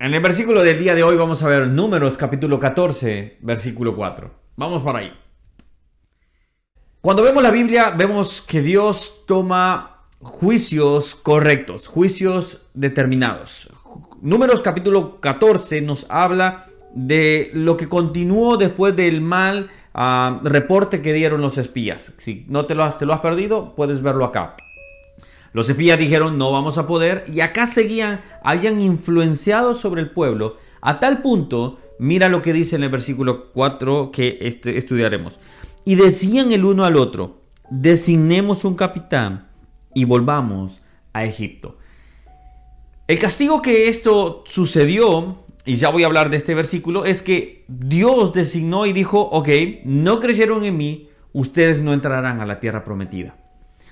En el versículo del día de hoy vamos a ver Números capítulo 14, versículo 4. Vamos por ahí. Cuando vemos la Biblia, vemos que Dios toma juicios correctos, juicios determinados. Números capítulo 14 nos habla de lo que continuó después del mal ah, reporte que dieron los espías. Si no te lo has perdido, puedes verlo acá. Los espías dijeron no vamos a poder y acá seguían, habían influenciado sobre el pueblo a tal punto, mira lo que dice en el versículo 4 que este, estudiaremos. Y decían el uno al otro, designemos un capitán y volvamos a Egipto. El castigo que esto sucedió, y ya voy a hablar de este versículo, es que Dios designó y dijo, ok, no creyeron en mí, ustedes no entrarán a la tierra prometida.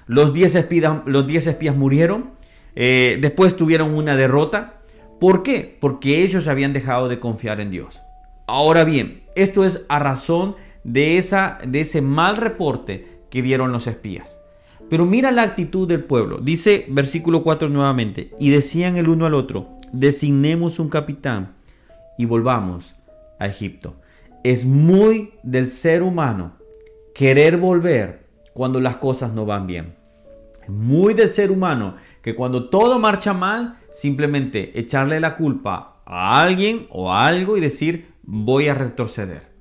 Los 10 espías, murieron, eh, después tuvieron una derrota. ¿Por qué? Porque ellos habían dejado de confiar en Dios. Ahora bien, esto es a razón de, esa, de ese mal reporte que dieron los espías. Pero mira la actitud del pueblo. Dice versículo 4 nuevamente, y decían el uno al otro, designemos un capitán y volvamos a Egipto. Es muy del ser humano querer volver cuando las cosas no van bien. Muy del ser humano que cuando todo marcha mal, simplemente echarle la culpa a alguien o a algo y decir voy a retroceder.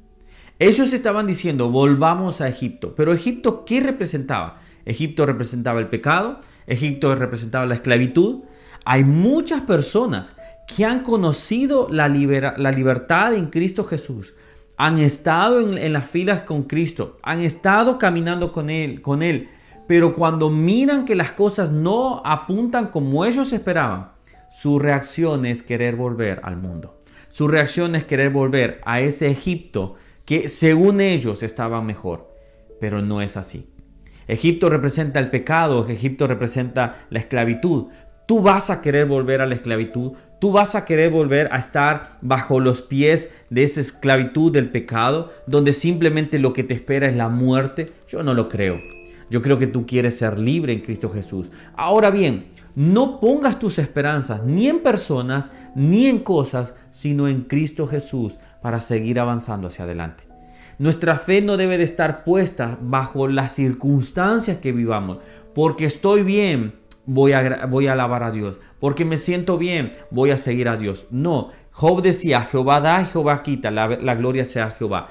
Ellos estaban diciendo volvamos a Egipto, pero Egipto ¿qué representaba? Egipto representaba el pecado, Egipto representaba la esclavitud. Hay muchas personas que han conocido la, la libertad en Cristo Jesús, han estado en, las filas con Cristo, han estado caminando con Él, con Él, pero cuando miran que las cosas no apuntan como ellos esperaban, su reacción es querer volver al mundo. Su reacción es querer volver a ese Egipto que según ellos estaba mejor, pero no es así. Egipto representa el pecado, Egipto representa la esclavitud. Tú vas a querer volver a la esclavitud, Tú vas a querer volver a estar bajo los pies de esa esclavitud del pecado, donde simplemente lo que te espera es la muerte. Yo no lo creo. Yo creo que tú quieres ser libre en Cristo Jesús. Ahora bien, no pongas tus esperanzas ni en personas ni en cosas, sino en Cristo Jesús para seguir avanzando hacia adelante. Nuestra fe no debe de estar puesta bajo las circunstancias que vivamos, porque estoy bien, voy a, voy a alabar a Dios. Porque me siento bien, voy a seguir a Dios. No, Job decía, Jehová da, Jehová quita, la, la gloria sea Jehová.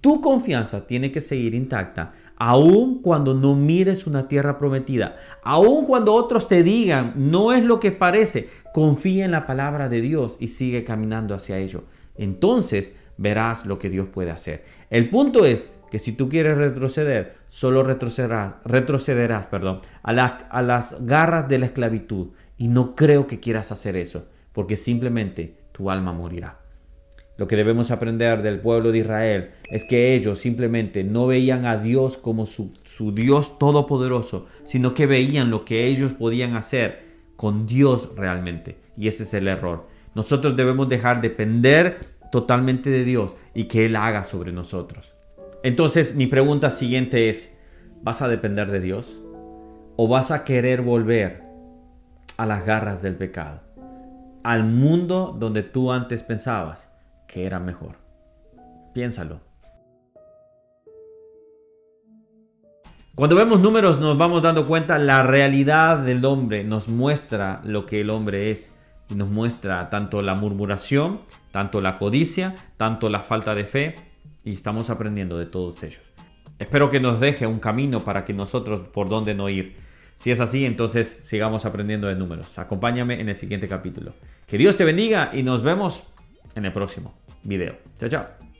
Tu confianza tiene que seguir intacta, aun cuando no mires una tierra prometida, aun cuando otros te digan, no es lo que parece, confía en la palabra de Dios y sigue caminando hacia ello. Entonces verás lo que Dios puede hacer. El punto es que si tú quieres retroceder, solo retrocederás, retrocederás perdón, a, a las garras de la esclavitud. Y no creo que quieras hacer eso, porque simplemente tu alma morirá. Lo que debemos aprender del pueblo de Israel es que ellos simplemente no veían a Dios como su, su, Dios todopoderoso, sino que veían lo que ellos podían hacer con Dios realmente. Y ese es el error. Nosotros debemos dejar depender totalmente de Dios y que Él haga sobre nosotros. Entonces mi pregunta siguiente es, ¿vas a depender de Dios? ¿O vas a querer volver a las garras del pecado? Al mundo donde tú antes pensabas que era mejor. Piénsalo. Cuando vemos números nos vamos dando cuenta la realidad del hombre, nos muestra lo que el hombre es y nos muestra tanto la murmuración, tanto la codicia, tanto la falta de fe, y estamos aprendiendo de todos ellos. Espero que nos deje un camino para que nosotros por dónde no ir. Si es así, entonces sigamos aprendiendo de números. Acompáñame en el siguiente capítulo. Que Dios te bendiga y nos vemos en el próximo video. Chao, chao.